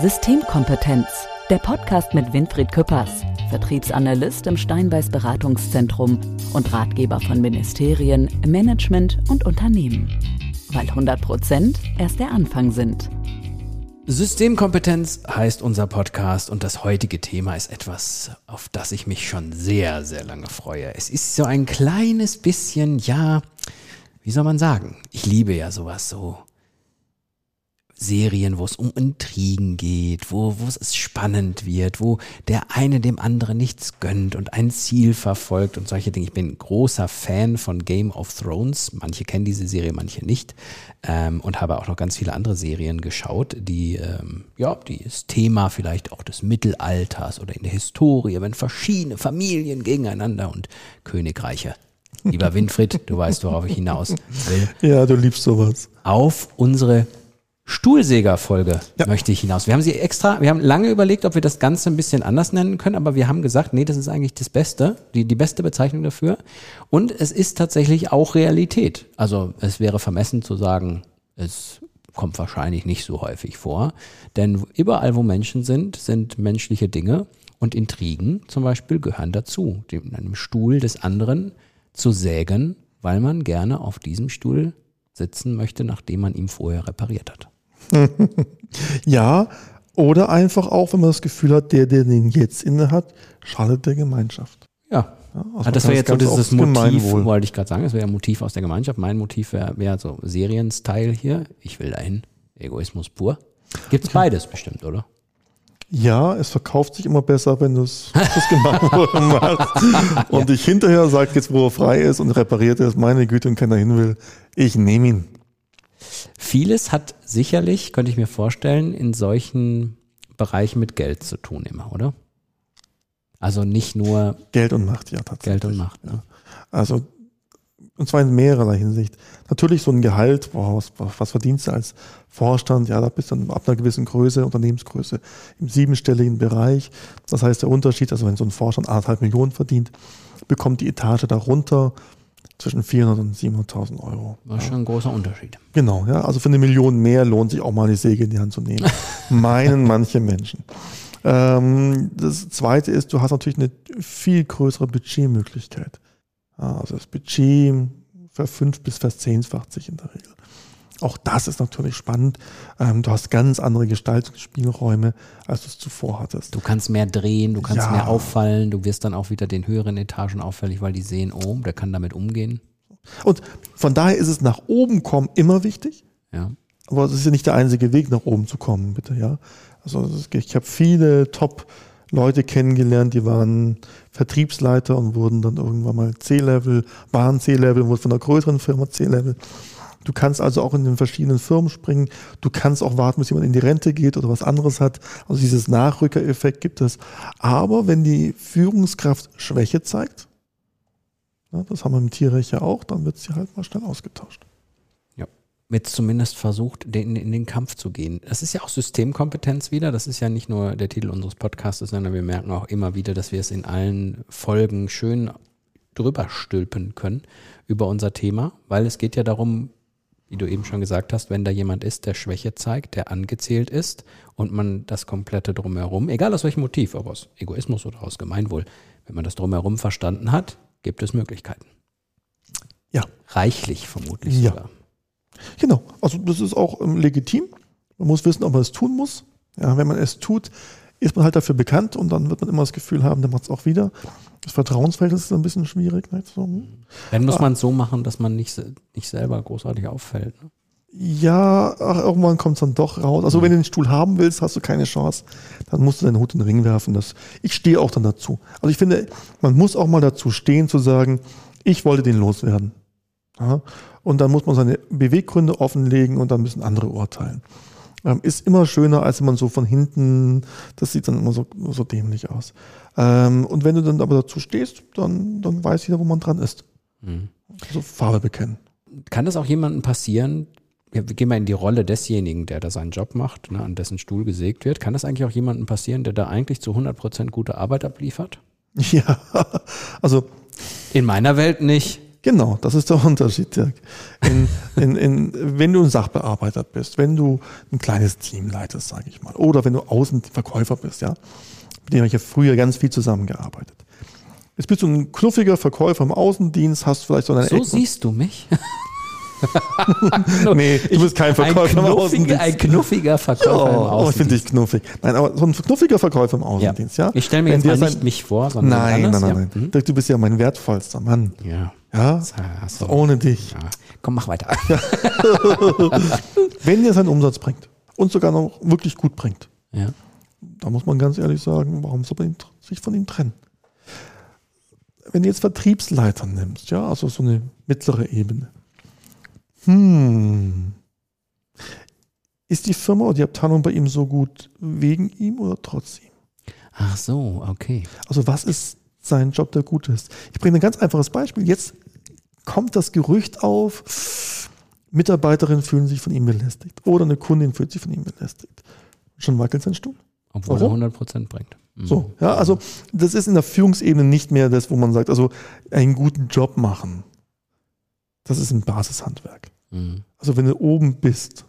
Systemkompetenz, der Podcast mit Winfried Küppers, Vertriebsanalyst im Steinbeiß Beratungszentrum und Ratgeber von Ministerien, Management und Unternehmen. Weil 100 Prozent erst der Anfang sind. Systemkompetenz heißt unser Podcast und das heutige Thema ist etwas, auf das ich mich schon sehr, sehr lange freue. Es ist so ein kleines bisschen, ja, wie soll man sagen? Ich liebe ja sowas so Serien, wo es um Intrigen geht, wo, wo es spannend wird, wo der eine dem anderen nichts gönnt und ein Ziel verfolgt und solche Dinge. Ich bin großer Fan von Game of Thrones. Manche kennen diese Serie, manche nicht. Ähm, und habe auch noch ganz viele andere Serien geschaut, die, ähm, ja, die das Thema vielleicht auch des Mittelalters oder in der Historie, wenn verschiedene Familien gegeneinander und Königreiche Lieber Winfried, du weißt, worauf ich hinaus will. Ja, du liebst sowas. Auf unsere Stuhlsäger-Folge ja. möchte ich hinaus. Wir haben sie extra, wir haben lange überlegt, ob wir das Ganze ein bisschen anders nennen können, aber wir haben gesagt, nee, das ist eigentlich das Beste, die, die beste Bezeichnung dafür. Und es ist tatsächlich auch Realität. Also es wäre vermessen zu sagen, es kommt wahrscheinlich nicht so häufig vor. Denn überall, wo Menschen sind, sind menschliche Dinge und Intrigen zum Beispiel gehören dazu, in einem Stuhl des anderen zu sägen, weil man gerne auf diesem Stuhl sitzen möchte, nachdem man ihn vorher repariert hat. ja, oder einfach auch, wenn man das Gefühl hat, der, der den jetzt inne hat, schadet der Gemeinschaft. Ja. ja also ah, das wäre jetzt so dieses Motiv, wollte ich gerade sagen, das wäre ein Motiv aus der Gemeinschaft. Mein Motiv wäre wär so Serien-Style hier. Ich will dahin. Egoismus pur. Gibt es beides bestimmt, oder? Ja, es verkauft sich immer besser, wenn du es Gemeinwohl machst. Und ja. ich hinterher sage jetzt, wo er frei ist und repariert ist, meine Güte und keiner hin will, ich nehme ihn. Vieles hat sicherlich, könnte ich mir vorstellen, in solchen Bereichen mit Geld zu tun immer, oder? Also nicht nur Geld und Macht, ja, tatsächlich. Geld und Macht. Ja. Also und zwar in mehrerlei Hinsicht. Natürlich so ein Gehalt, was, was verdienst du als Vorstand? Ja, da bist du ab einer gewissen Größe, Unternehmensgröße, im siebenstelligen Bereich. Das heißt, der Unterschied, also wenn so ein Vorstand anderthalb Millionen verdient, bekommt die Etage darunter zwischen 400 und 700.000 Euro. Das ist schon ein großer Unterschied. Genau, ja. Also für eine Million mehr lohnt sich auch mal die Säge in die Hand zu nehmen. Meinen manche Menschen. Ähm, das zweite ist, du hast natürlich eine viel größere Budgetmöglichkeit. Also das Budget verfünf bis verzehnfacht sich in der Regel. Auch das ist natürlich spannend. Ähm, du hast ganz andere Gestaltungsspielräume, als du es zuvor hattest. Du kannst mehr drehen, du kannst ja. mehr auffallen, du wirst dann auch wieder den höheren Etagen auffällig, weil die sehen, oh, der kann damit umgehen. Und von daher ist es nach oben kommen immer wichtig. Ja. Aber es ist ja nicht der einzige Weg, nach oben zu kommen, bitte, ja. Also ich habe viele Top- Leute kennengelernt, die waren Vertriebsleiter und wurden dann irgendwann mal C-Level, waren C-Level, wurden von einer größeren Firma C-Level. Du kannst also auch in den verschiedenen Firmen springen. Du kannst auch warten, bis jemand in die Rente geht oder was anderes hat. Also dieses Nachrückereffekt gibt es. Aber wenn die Führungskraft Schwäche zeigt, ja, das haben wir im Tierrecht ja auch, dann wird sie halt mal schnell ausgetauscht wird zumindest versucht, in, in, den Kampf zu gehen. Das ist ja auch Systemkompetenz wieder. Das ist ja nicht nur der Titel unseres Podcasts, sondern wir merken auch immer wieder, dass wir es in allen Folgen schön drüber stülpen können über unser Thema, weil es geht ja darum, wie du eben schon gesagt hast, wenn da jemand ist, der Schwäche zeigt, der angezählt ist und man das komplette drumherum, egal aus welchem Motiv, ob aus Egoismus oder aus Gemeinwohl, wenn man das drumherum verstanden hat, gibt es Möglichkeiten. Ja. Reichlich vermutlich ja. sogar. Genau, also das ist auch ähm, legitim. Man muss wissen, ob man es tun muss. Ja, wenn man es tut, ist man halt dafür bekannt und dann wird man immer das Gefühl haben, der macht es auch wieder. Das Vertrauensverhältnis ist ein bisschen schwierig. Ne? So. Dann muss ah. man es so machen, dass man nicht, nicht selber großartig auffällt. Ne? Ja, ach, irgendwann kommt es dann doch raus. Also mhm. wenn du den Stuhl haben willst, hast du keine Chance. Dann musst du deinen Hut in den Ring werfen. Das, ich stehe auch dann dazu. Also ich finde, man muss auch mal dazu stehen, zu sagen, ich wollte den loswerden. Ja? Und dann muss man seine Beweggründe offenlegen und dann müssen andere urteilen. Ähm, ist immer schöner, als wenn man so von hinten, das sieht dann immer so, so dämlich aus. Ähm, und wenn du dann aber dazu stehst, dann, dann weiß jeder, wo man dran ist. Mhm. Also Farbe bekennen. Kann das auch jemandem passieren, wir gehen mal in die Rolle desjenigen, der da seinen Job macht, ne, an dessen Stuhl gesägt wird. Kann das eigentlich auch jemandem passieren, der da eigentlich zu 100 Prozent gute Arbeit abliefert? Ja, also. In meiner Welt nicht. Genau, das ist der Unterschied, Dirk. In, in, in, wenn du ein Sachbearbeiter bist, wenn du ein kleines Team leitest, sage ich mal, oder wenn du Außenverkäufer bist, ja, mit dem habe ich ja früher ganz viel zusammengearbeitet. Jetzt bist du ein knuffiger Verkäufer im Außendienst, hast vielleicht so eine So siehst du mich? nee, du bist kein Verkäufer ein im Außendienst. ein knuffiger Verkäufer im Oh, oh, ich finde dich Außendienst. knuffig. Nein, aber so ein knuffiger Verkäufer im Außendienst, ja? Ich stelle mir Wenn jetzt mal nicht mich vor, sondern Nein, nein, anders. nein, ja. nein. Mhm. Du bist ja mein wertvollster Mann. Ja. Ja? Du. Ohne dich. Ja. Komm, mach weiter. Wenn der seinen Umsatz bringt und sogar noch wirklich gut bringt, Ja. da muss man ganz ehrlich sagen, warum soll man sich von ihm trennen? Wenn du jetzt Vertriebsleiter nimmst, ja, also so eine mittlere Ebene. Hm. Ist die Firma oder die Abteilung bei ihm so gut wegen ihm oder trotz ihm? Ach so, okay. Also was ist sein Job, der gut ist? Ich bringe ein ganz einfaches Beispiel. Jetzt kommt das Gerücht auf, Mitarbeiterinnen fühlen sich von ihm belästigt oder eine Kundin fühlt sich von ihm belästigt. Schon wackelt sein Stuhl. Obwohl Warum? er 100% bringt. Mhm. So, ja, also das ist in der Führungsebene nicht mehr das, wo man sagt, also einen guten Job machen. Das ist ein Basishandwerk. Mhm. Also wenn du oben bist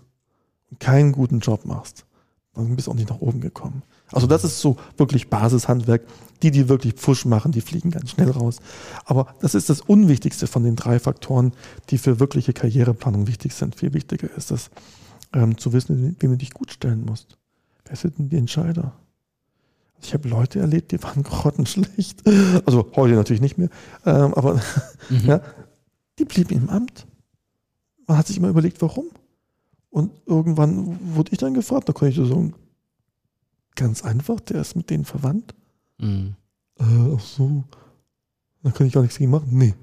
und keinen guten Job machst, dann bist du auch nicht nach oben gekommen. Also das ist so wirklich Basishandwerk. Die, die wirklich Pfusch machen, die fliegen ganz schnell raus. Aber das ist das Unwichtigste von den drei Faktoren, die für wirkliche Karriereplanung wichtig sind. Viel wichtiger ist es, ähm, zu wissen, wem du dich gut stellen musst. Wer sind denn die Entscheider? Ich habe Leute erlebt, die waren grottenschlecht. Also heute natürlich nicht mehr. Ähm, aber Mhm. ja, die blieben im Amt. Man hat sich immer überlegt, warum. Und irgendwann wurde ich dann gefragt, da konnte ich so sagen, ganz einfach, der ist mit denen verwandt. Mhm. Äh, ach so. Da kann ich gar nichts gegen machen. Nee.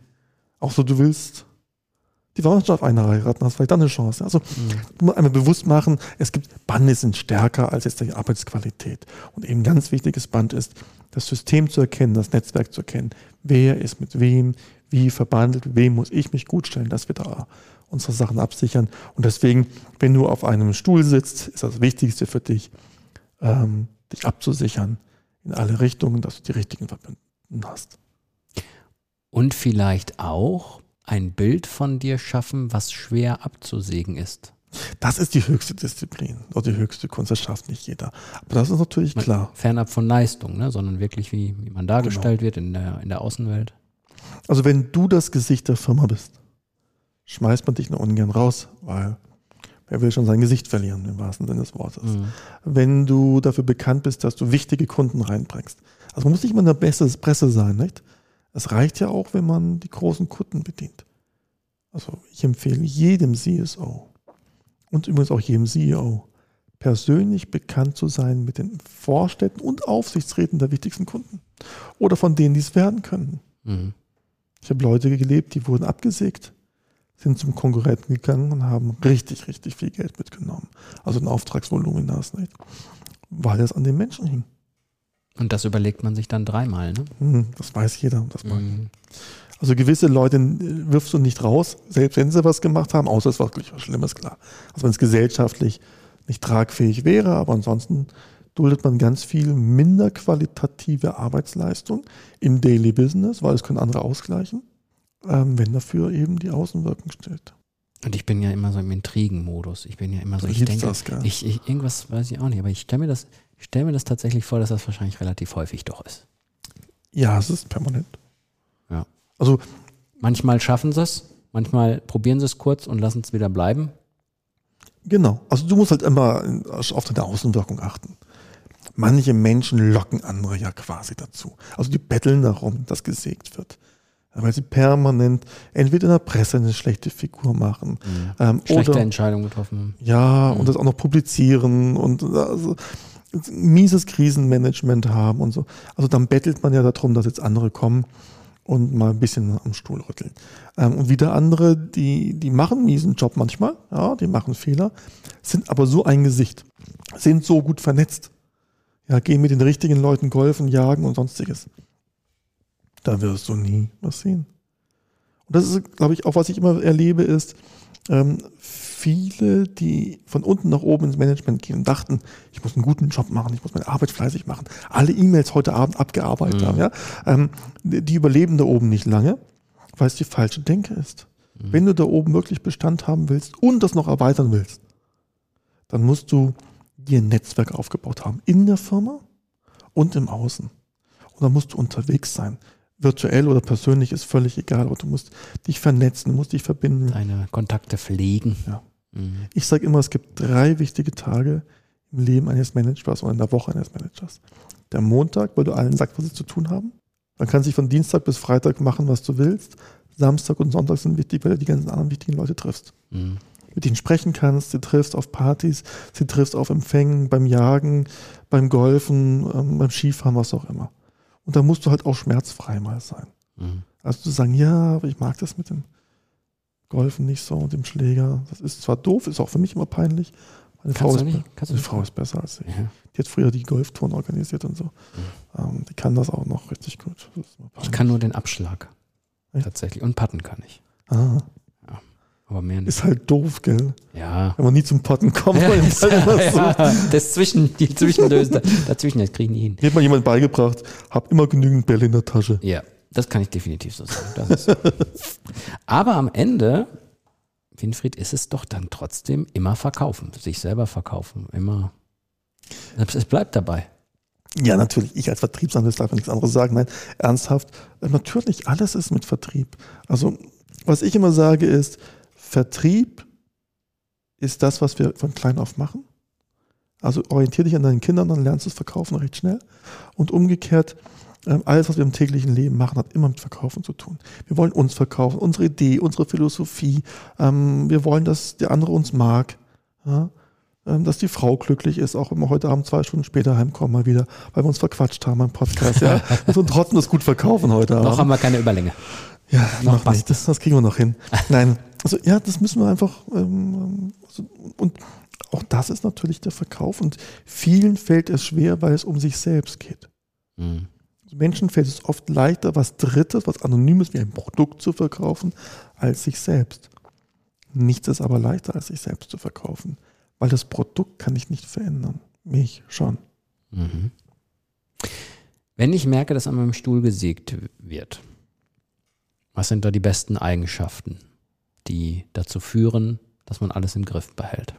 Auch so, du willst die Verwandtschaft einheiraten, hast vielleicht dann eine Chance. Also Mhm. einmal bewusst machen, es gibt Bande sind stärker als jetzt die Arbeitsqualität. Und eben ein ganz wichtiges Band ist, das System zu erkennen, das Netzwerk zu erkennen. Wer ist mit wem, wie verbandelt, wem muss ich mich gut stellen, dass wir da unsere Sachen absichern. Und deswegen, wenn du auf einem Stuhl sitzt, ist das Wichtigste für dich, ähm, dich abzusichern in alle Richtungen, dass du die richtigen Verbündeten hast. Und vielleicht auch ein Bild von dir schaffen, was schwer abzusägen ist. Das ist die höchste Disziplin oder die höchste Kunst, das schafft nicht jeder. Aber das ist natürlich Man- klar. Fernab von Leistung, ne? sondern wirklich, wie, wie man dargestellt wird in der, in der Außenwelt. Also wenn du das Gesicht der Firma bist, schmeißt man dich nur ungern raus, weil wer will schon sein Gesicht verlieren, im wahrsten Sinne des Wortes. Mhm. Wenn du dafür bekannt bist, dass du wichtige Kunden reinbringst. Also man muss nicht immer in der Presse Presse sein, nicht? Es reicht ja auch, wenn man die großen Kunden bedient. Also ich empfehle jedem CSO und übrigens auch jedem CEO, persönlich bekannt zu sein mit den Vorstädten und Aufsichtsräten der wichtigsten Kunden. Oder von denen, die es werden können. Mhm. Ich habe Leute gelebt, die wurden abgesägt, sind zum Konkurrenten gegangen und haben richtig, richtig viel Geld mitgenommen. Also ein Auftragsvoluminas nicht. Weil es an den Menschen hing. Und das überlegt man sich dann dreimal. Ne? Hm, Das weiß jeder. Das. Mhm. Also gewisse Leute äh, wirfst du nicht raus, selbst wenn sie was gemacht haben, außer es war wirklich was Schlimmes, klar. Also wenn es gesellschaftlich nicht tragfähig wäre, aber ansonsten duldet man ganz viel minder qualitative Arbeitsleistung im Daily Business, weil es können andere ausgleichen, ähm, wenn dafür eben die Außenwirkung steht. Und ich bin ja immer so im Intrigenmodus. Ich bin ja immer so, Du ich denke, das, gell? ich, ich, irgendwas weiß ich auch nicht, aber ich stelle mir das, stelle mir das tatsächlich vor, dass das wahrscheinlich relativ häufig doch ist. Ja, es ist permanent. Ja. Also Manchmal schaffen sie es, manchmal probieren sie es kurz und lassen es wieder bleiben. Genau. Also du musst halt immer auf deine Außenwirkung achten. Manche Menschen locken andere ja quasi dazu. Also die betteln darum, dass gesägt wird. Weil sie permanent entweder in der Presse eine schlechte Figur machen ähm, Schlechte oder Entscheidung getroffen. ja Mhm. und das auch noch publizieren und also, mieses Krisenmanagement haben und so. Also dann bettelt man ja darum, dass jetzt andere kommen und mal ein bisschen am Stuhl rütteln. Ähm, und wieder andere, die, die machen einen miesen Job manchmal, ja, die machen Fehler, sind aber so ein Gesicht, sind so gut vernetzt, ja, gehen mit den richtigen Leuten golfen, jagen und sonstiges. Da wirst du nie was sehen. Und das ist, glaube ich, auch was ich immer erlebe, ist, ähm, viele, die von unten nach oben ins Management gehen und dachten, ich muss einen guten Job machen, ich muss meine Arbeit fleißig machen, alle E-Mails heute Abend abgearbeitet Mhm. haben, ja, ähm, die die überleben da oben nicht lange, weil es die falsche Denke ist. Mhm. Wenn du da oben wirklich Bestand haben willst und das noch erweitern willst, dann musst du dir ein Netzwerk aufgebaut haben in der Firma und im Außen. Und dann musst du unterwegs sein. Virtuell oder persönlich ist völlig egal, aber du musst dich vernetzen, du musst dich verbinden. Deine Kontakte pflegen. Ja. Mhm. Ich sage immer, es gibt drei wichtige Tage im Leben eines Managers oder in der Woche eines Managers. Der Montag, weil du allen sagst, was sie zu tun haben. Dann kannst du von Dienstag bis Freitag machen, was du willst. Samstag und Sonntag sind wichtig, weil du die ganzen anderen wichtigen Leute triffst. Mhm. Mit ihnen sprechen kannst, sie triffst auf Partys, sie triffst auf Empfängen, beim Jagen, beim Golfen, ähm, beim Skifahren, was auch immer. Und da musst du halt auch schmerzfrei mal sein. Mhm. Also zu sagen, ja, aber ich mag das mit dem Golfen nicht so und dem Schläger. Das ist zwar doof, ist auch für mich immer peinlich. Meine Frau, ist, nicht, meine Frau ist besser als ich. Ja. Die hat früher die Golftouren organisiert und so. Mhm. Ähm, die kann das auch noch richtig gut. Ich kann nur den Abschlag. Ja. Tatsächlich. Und Patten kann ich. Ah. Aber mehr nicht. Ist halt doof, gell? Ja. Wenn man nie zum Patten kommt. Ja, ist, halt ja, Das Zwischen, die Zwischenlöse, dazwischen, das kriege ich nie hin. Mir hat mal jemand beigebracht, hab immer genügend Bälle in der Tasche. Ja, das kann ich definitiv so sagen. So. aber am Ende, Winfried, ist es doch dann trotzdem immer verkaufen, sich selber verkaufen, immer. Es bleibt dabei. Ja, natürlich. Ich als Vertriebsanalyst darf nichts anderes sagen. Nein, ernsthaft. Natürlich, alles ist mit Vertrieb. Also, was ich immer sage ist, Vertrieb ist das, was wir von klein auf machen. Also orientiere dich an deinen Kindern, dann lernst du es verkaufen recht schnell. Und umgekehrt, ähm, alles, was wir im täglichen Leben machen, hat immer mit Verkaufen zu tun. Wir wollen uns verkaufen, unsere Idee, unsere Philosophie. Ähm, wir wollen, dass der andere uns mag. Ähm, dass die Frau glücklich ist, auch wenn wir heute Abend zwei Stunden später heimkommen mal wieder, weil wir uns verquatscht haben im Podcast. Ja, wir trotzdem das gut verkaufen heute Abend. Noch haben wir keine Überlänge. Ja, noch, noch nicht. Das, das, kriegen wir noch hin. Nein, also ja, das müssen wir einfach. Ähm, also, und auch das ist natürlich der Verkauf. Und vielen fällt es schwer, weil es um sich selbst geht. Mhm. Menschen fällt es oft leichter, was Drittes, was Anonymes wie ein Produkt zu verkaufen, als sich selbst. Nichts ist aber leichter, als sich selbst zu verkaufen. Weil das Produkt kann ich nicht verändern. Mich schon. Mhm. Wenn ich merke, dass an meinem Stuhl gesägt wird, was sind da die besten Eigenschaften, die dazu führen, dass man alles im Griff behält?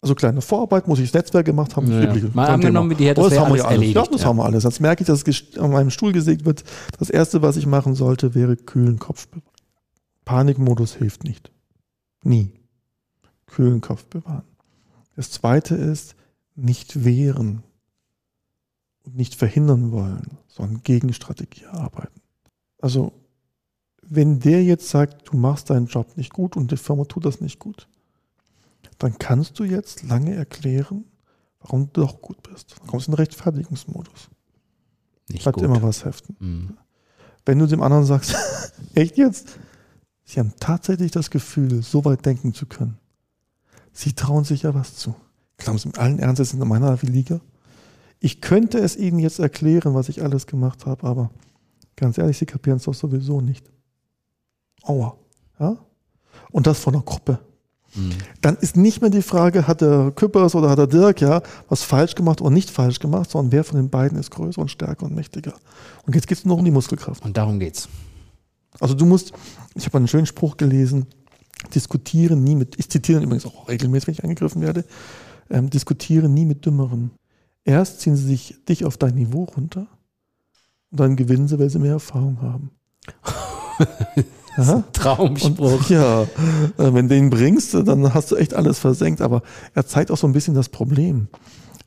Also kleine Vorarbeit, muss ich das Netzwerk gemacht haben. Ja, ja. Mal angenommen, wie die hätte, das, das haben wir alles. Ja, das ja. haben wir alles. Jetzt merke ich, dass es an meinem Stuhl gesägt wird. Das erste, was ich machen sollte, wäre kühlen Kopf bewahren. Panikmodus hilft nicht. Nie kühlen Kopf bewahren. Das zweite ist, nicht wehren und nicht verhindern wollen, sondern Gegenstrategie arbeiten. Also, wenn der jetzt sagt, du machst deinen Job nicht gut und die Firma tut das nicht gut, dann kannst du jetzt lange erklären, warum du doch gut bist. Dann kommst du in den Rechtfertigungsmodus. Nicht Bleibt gut. immer was heften. Mhm. Wenn du dem anderen sagst, echt jetzt? Sie haben tatsächlich das Gefühl, so weit denken zu können. Sie trauen sich ja was zu. Glauben Sie mit allen Ernstes in meiner Liga? Ich könnte es Ihnen jetzt erklären, was ich alles gemacht habe, aber ganz ehrlich, Sie kapieren es doch sowieso nicht. Aua. Ja? Und das von einer Gruppe. Mhm. Dann ist nicht mehr die Frage, hat der Küppers oder hat der Dirk ja was falsch gemacht oder nicht falsch gemacht, sondern wer von den beiden ist größer und stärker und mächtiger. Und jetzt geht es nur um die Muskelkraft. Und darum geht's. Also du musst, ich habe einen schönen Spruch gelesen, Diskutieren nie mit, ich zitiere übrigens auch regelmäßig, wenn ich angegriffen werde, ähm, diskutiere nie mit Dümmeren. Erst ziehen sie sich dich auf dein Niveau runter und dann gewinnen sie, weil sie mehr Erfahrung haben. Traumspruch. Und, ja, äh, wenn du ihn bringst, dann hast du echt alles versenkt. Aber er zeigt auch so ein bisschen das Problem.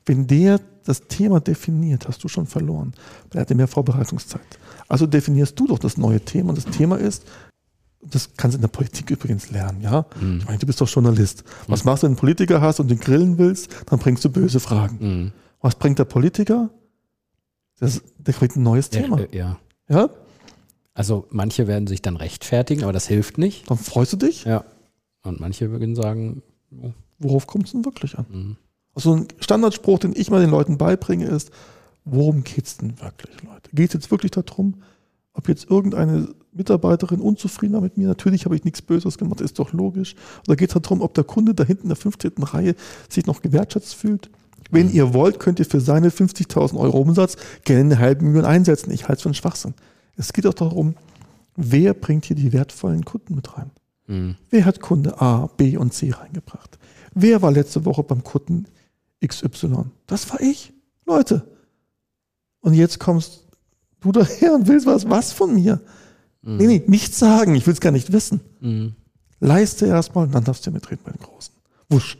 Wenn der das Thema definiert, hast du schon verloren. Weil er hat mehr Vorbereitungszeit. Also definierst du doch das neue Thema. Und das Thema ist, das kannst du in der Politik übrigens lernen, ja. Mhm. Ich meine, du bist doch Journalist. Was mhm. machst du, wenn du einen Politiker hast und den grillen willst? Dann bringst du böse Fragen. Mhm. Was bringt der Politiker? Das, der kriegt ein neues Thema. Ja, ja. ja. Also manche werden sich dann rechtfertigen, aber das hilft nicht. Dann freust du dich? Ja. Und manche würden sagen, oh. worauf kommt es denn wirklich an? Mhm. Also ein Standardspruch, den ich mal den Leuten beibringe, ist, worum geht es denn wirklich, Leute? Geht es jetzt wirklich darum, ob jetzt irgendeine Mitarbeiterin unzufrieden war mit mir, natürlich habe ich nichts Böses gemacht, ist doch logisch. Da geht es darum, ob der Kunde da hinten in der 15. Reihe sich noch gewertschätzt fühlt. Wenn mhm. ihr wollt, könnt ihr für seine 50.000 Euro Umsatz gerne eine halbe Million einsetzen. Ich halte es für einen Schwachsinn. Es geht auch darum, wer bringt hier die wertvollen Kunden mit rein? Mhm. Wer hat Kunde A, B und C reingebracht? Wer war letzte Woche beim Kunden XY? Das war ich. Leute. Und jetzt kommst du daher und willst was, was von mir? Nee, nee, nichts sagen. Ich will es gar nicht wissen. Mhm. Leiste erstmal und dann darfst du mitreden bei den Großen. Wusch.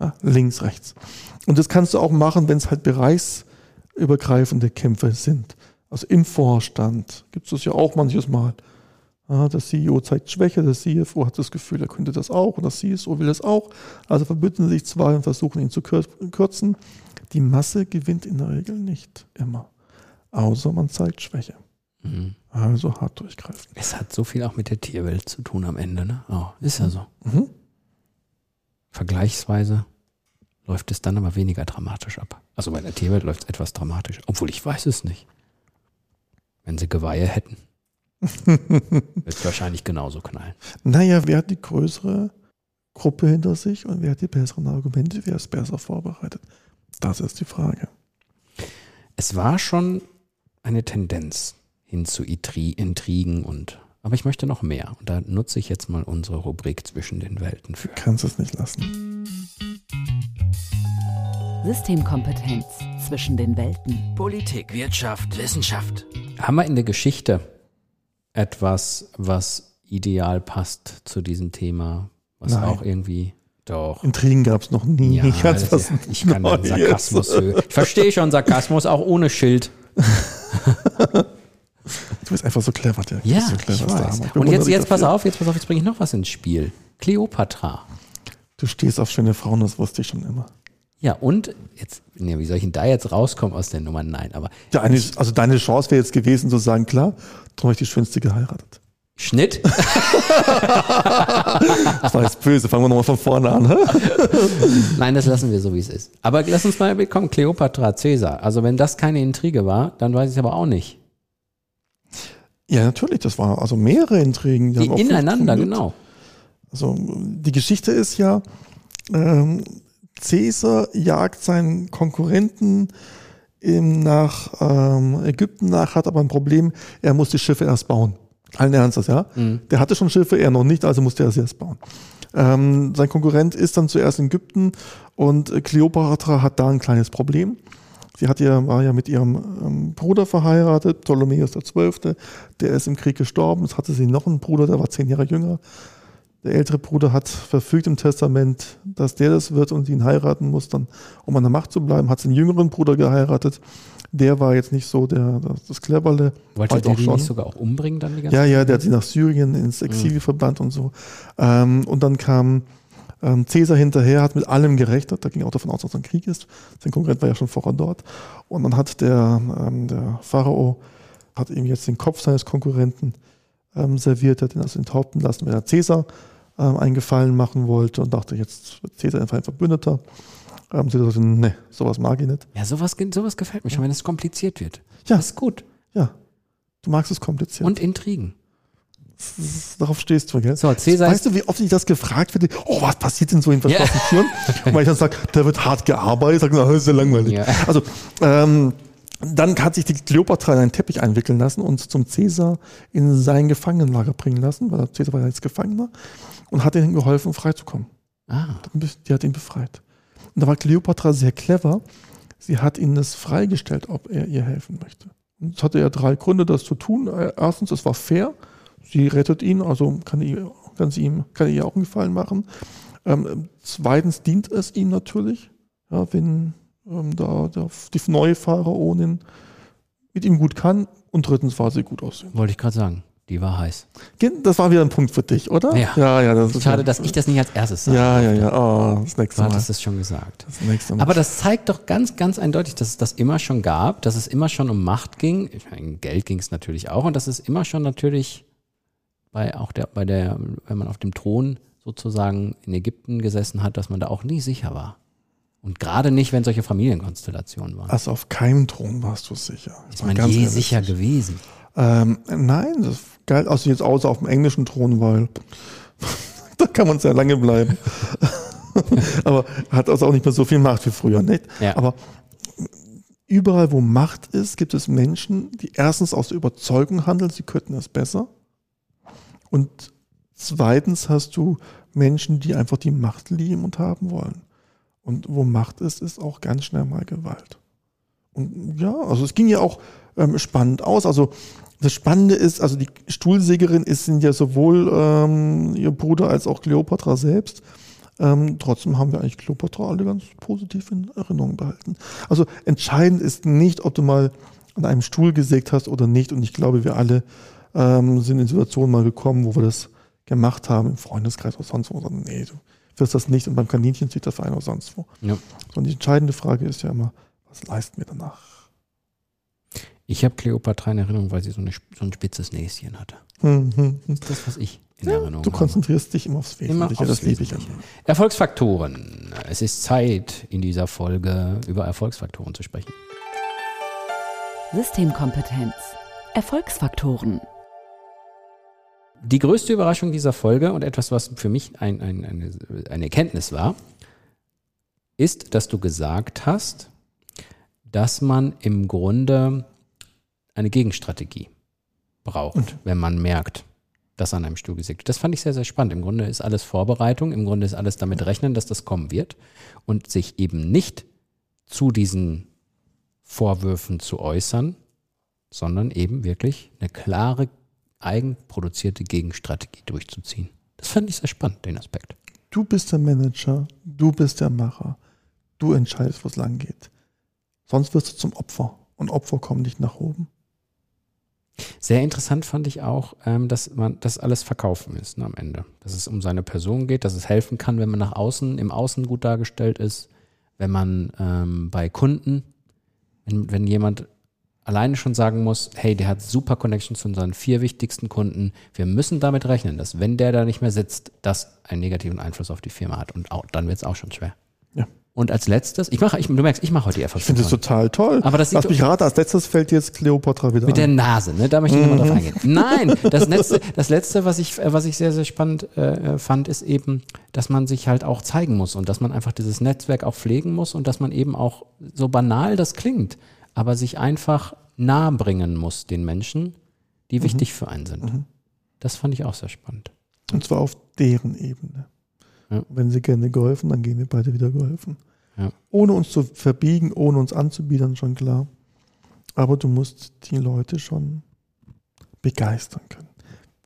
Ja, links, rechts. Und das kannst du auch machen, wenn es halt bereichsübergreifende Kämpfe sind. Also im Vorstand gibt es das ja auch manches Mal. Ja, der CEO zeigt Schwäche, der CFO hat das Gefühl, er könnte das auch und der CSO will das auch. Also verbünden sich zwei und versuchen ihn zu kür kürzen. Die Masse gewinnt in der Regel nicht immer. Außer man zeigt Schwäche. Mhm. Also hart durchgreifen. Es hat so viel auch mit der Tierwelt zu tun am Ende, ne? Oh, ist ja so. Mhm. Vergleichsweise läuft es dann aber weniger dramatisch ab. Also bei der Tierwelt läuft es etwas dramatisch, obwohl ich weiß es nicht. Wenn sie Geweihe hätten, wird es wahrscheinlich genauso knallen. Naja, wer hat die größere Gruppe hinter sich und wer hat die besseren Argumente, wer ist besser vorbereitet? Das ist die Frage. Es war schon eine Tendenz hin zu Intrigen und aber ich möchte noch mehr. Und da nutze ich jetzt mal unsere Rubrik zwischen den Welten für. Kannst es nicht lassen. Systemkompetenz zwischen den Welten. Politik, Wirtschaft, Wissenschaft. Haben wir in der Geschichte etwas, was ideal passt zu diesem Thema, was Nein. auch irgendwie doch. Intrigen gab es noch nie. Ja, Ganz das, was ich kann den. Sarkasmus hören. Ich verstehe schon Sarkasmus, auch ohne Schild. Du bist einfach so clever. Du Ja, so clever, ich ist der weiß. Und jetzt, jetzt pass auf, jetzt pass auf, jetzt bringe ich noch was ins Spiel. Kleopatra. Du stehst auf schöne Frauen, das wusste ich schon immer. Ja, und jetzt, nee, wie soll ich denn da jetzt rauskommen aus der Nummer? Nein, aber Ja, eine, also deine Chance wäre jetzt gewesen zu sagen, klar, darum habe ich die Schönste geheiratet. Schnitt. Das war jetzt böse, fangen wir nochmal von vorne an. Nein, das lassen wir so, wie es ist. Aber lass uns mal bekommen, Kleopatra, Cäsar. Also wenn das keine Intrige war, dann weiß ich es aber auch nicht. Ja, natürlich, das war also mehrere Intrigen. Die auch ineinander, genau. Also die Geschichte ist ja, ähm, Caesar jagt seinen Konkurrenten im, nach ähm, Ägypten nach, hat aber ein Problem, er muss die Schiffe erst bauen. Allen Ernstes, ja. Der hatte schon Schiffe, er noch nicht, also musste er sie erst bauen. Ähm, sein Konkurrent ist dann zuerst in Ägypten und Kleopatra hat da ein kleines Problem. Sie hat ja, war ja mit ihrem ähm, Bruder verheiratet, Ptolemäus XII., der ist im Krieg gestorben. Jetzt hatte sie noch einen Bruder, der war zehn Jahre jünger. Der ältere Bruder hat verfügt im Testament, dass der das wird und ihn heiraten muss, dann, um an der Macht zu bleiben, hat seinen jüngeren Bruder geheiratet. Der war jetzt nicht so der, das, das Cleverle. Wollte Halt der auch schon. nicht sogar auch umbringen dann die ganze Ja, ja, der hat sie nach Syrien ins Mhm. Exil verbannt und so. Ähm, und dann kam ähm, Caesar hinterher, hat mit allem gerechnet. Da ging auch davon aus, dass es ein Krieg ist. Sein Konkurrent war ja schon vorher dort. Und dann hat der, ähm, der Pharao hat ihm jetzt den Kopf seines Konkurrenten ähm, serviert, hat ihn also enthaupten lassen, wenn er Caesar ähm, einen Gefallen machen wollte und dachte, jetzt wird Caesar einfach ein Verbündeter. Ähm, Caesar sagte, nee, sowas mag ich nicht. Ja, sowas, sowas gefällt mir schon, wenn es kompliziert wird. Ja. Das ist gut. Ja, du magst es kompliziert. Und Intrigen. Darauf stehst du, gell? So, Caesar weißt du, wie oft ich das gefragt werde? Oh, was passiert denn so in verschlossenen Türen? Und weil ich dann sage, da wird hart gearbeitet, sage, na, das ist ja langweilig. Ja. Also, ähm, dann hat sich die Kleopatra in einen Teppich einwickeln lassen und zum Cäsar in sein Gefangenenlager bringen lassen, weil Cäsar war ja jetzt Gefangener und hat ihnen geholfen, freizukommen. Ah, Die hat ihn befreit. Und da war Kleopatra sehr clever. Sie hat ihn das freigestellt, ob er ihr helfen möchte. Und es hatte er drei Gründe, das zu tun. Äh, Erstens, es war fair. Sie rettet ihn, also kann, ihr, kann sie ihm, kann ihr auch einen Gefallen machen. Ähm, zweitens dient es ihm natürlich, ja, wenn ähm, da, da die neue Pharaonin mit ihm gut kann. Und drittens war sie gut aussehen. wollte ich gerade sagen. Die war heiß. Das war wieder ein Punkt für dich, oder? Ja. ja, ja das ist Schade, dass ich das nicht als erstes sage. Ja, ja, ja. Oh, das nächste Du Mal. hattest es schon gesagt. Das nächste Mal. Aber das zeigt doch ganz, ganz eindeutig, dass es das immer schon gab, dass es immer schon um Macht ging. Ich meine, Geld ging es natürlich auch und dass es immer schon natürlich bei auch der, bei der, wenn man auf dem Thron sozusagen in Ägypten gesessen hat, dass man da auch nie sicher war. Und gerade nicht, wenn solche Familienkonstellationen waren. Also auf keinem Thron warst du sicher. ist man je sicher gewesen. Ähm, nein, das galt also jetzt außer auf dem englischen Thron, weil da kann man sehr lange bleiben. Aber hat also auch nicht mehr so viel Macht wie früher, nicht? Ja. Aber überall, wo Macht ist, gibt es Menschen, die erstens aus der Überzeugung handeln, sie könnten es besser. Und zweitens hast du Menschen, die einfach die Macht lieben und haben wollen. Und wo Macht ist, ist auch ganz schnell mal Gewalt. Und ja, also es ging ja auch ähm, spannend aus. Also das Spannende ist, also die Stuhlsägerin ist sind ja sowohl ähm, ihr Bruder als auch Cleopatra selbst. Ähm, trotzdem haben wir eigentlich Cleopatra alle ganz positiv in Erinnerung behalten. Also entscheidend ist nicht, ob du mal an einem Stuhl gesägt hast oder nicht. Und ich glaube, wir alle ähm, sind in Situationen mal gekommen, wo wir das gemacht haben, im Freundeskreis oder sonst wo. Sondern, nee, du wirst das nicht und beim Kaninchen zieht das ein oder sonst wo. Ja. Und die entscheidende Frage ist ja immer, was leisten wir danach? Ich habe Cleopatra in Erinnerung, weil sie so, eine, so ein spitzes Näschen hatte. Hm, hm, hm. Das ist das, was ich in Ja, Erinnerung du habe. konzentrierst dich immer aufs Immer Wesentliche, aufs das liebe ich. Erfolgsfaktoren. Es ist Zeit, in dieser Folge über Erfolgsfaktoren zu sprechen. Systemkompetenz. Erfolgsfaktoren. Die größte Überraschung dieser Folge und etwas, was für mich ein, ein, eine, eine Erkenntnis war, ist, dass du gesagt hast, dass man im Grunde eine Gegenstrategie braucht, wenn man merkt, dass an einem Stuhl gesägt wird. Das fand ich sehr, sehr spannend. Im Grunde ist alles Vorbereitung, im Grunde ist alles damit rechnen, dass das kommen wird und sich eben nicht zu diesen Vorwürfen zu äußern, sondern eben wirklich eine klare, eigenproduzierte Gegenstrategie durchzuziehen. Das fand ich sehr spannend, den Aspekt. Du bist der Manager, du bist der Macher, du entscheidest, wo es lang geht. Sonst wirst du zum Opfer und Opfer kommen nicht nach oben. Sehr interessant fand ich auch, ähm, dass man das alles verkaufen ist ne, am Ende. Dass es um seine Person geht, dass es helfen kann, wenn man nach außen, im Außen gut dargestellt ist, wenn man ähm, bei Kunden, wenn, wenn jemand alleine schon sagen muss, hey, der hat super Connections zu unseren vier wichtigsten Kunden, wir müssen damit rechnen, dass wenn der da nicht mehr sitzt, das einen negativen Einfluss auf die Firma hat. Und auch, dann wird es auch schon schwer. Ja. Und als letztes, ich mache, ich, du merkst, ich mache heute die Ich finde das Erfolgsfaktoren. total toll. Aber das Lass mich raten, als letztes fällt jetzt Cleopatra wieder Mit der ein. Nase, ne? Da möchte ich nochmal drauf eingehen. Nein, das letzte, das letzte, was ich, was ich sehr, sehr spannend äh, fand, ist eben, dass man sich halt auch zeigen muss und dass man einfach dieses Netzwerk auch pflegen muss und dass man eben auch, so banal das klingt, aber sich einfach nahe bringen muss den Menschen, die wichtig für einen sind. Das fand ich auch sehr spannend. Und zwar auf deren Ebene. Ja. Wenn sie gerne geholfen, dann gehen wir beide wieder geholfen. Ja. Ohne uns zu verbiegen, ohne uns anzubiedern, schon klar. Aber du musst die Leute schon begeistern können.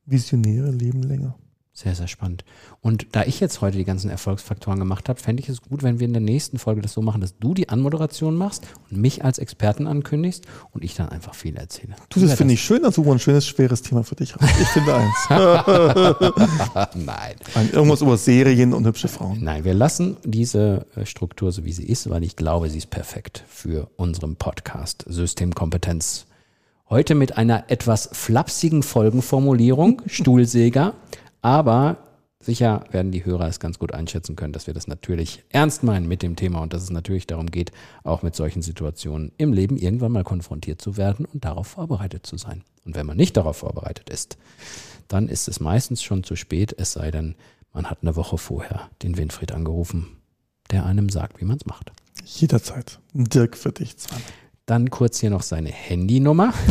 Visionäre leben länger. Sehr, sehr spannend. Und da ich jetzt heute die ganzen Erfolgsfaktoren gemacht habe, fände ich es gut, wenn wir in der nächsten Folge das so machen, dass du die Anmoderation machst und mich als Experten ankündigst und ich dann einfach viel erzähle. Du, das finde ich schön, dass du ein schönes, schweres Thema für dich hast. Ich finde eins. Nein. Ein, irgendwas über Serien und hübsche Frauen. Nein, wir lassen diese äh, Struktur so wie sie ist, weil ich glaube, sie ist perfekt für unseren Podcast Systemkompetenz. Heute mit einer etwas flapsigen Folgenformulierung, Stuhlsäger, aber sicher werden die Hörer es ganz gut einschätzen können, dass wir das natürlich ernst meinen mit dem Thema und dass es natürlich darum geht, auch mit solchen Situationen im Leben irgendwann mal konfrontiert zu werden und darauf vorbereitet zu sein. Und wenn man nicht darauf vorbereitet ist, dann ist es meistens schon zu spät, es sei denn, man hat eine Woche vorher den Winfried angerufen, der einem sagt, wie man es macht. Jederzeit. Dirk für dich. Sven. Dann kurz hier noch seine Handynummer.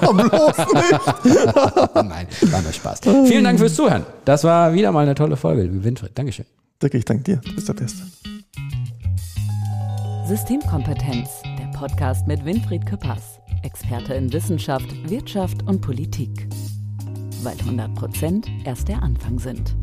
Oh, bloß nicht. Nein, war nur Spaß. Vielen Dank fürs Zuhören. Das war wieder mal eine tolle Folge, liebe Winfried. Dankeschön. Dirk, ich danke dir. Du bist der Beste. Systemkompetenz, der Podcast mit Winfried Küppers, Experte in Wissenschaft, Wirtschaft und Politik. Weil 100 Prozent erst der Anfang sind.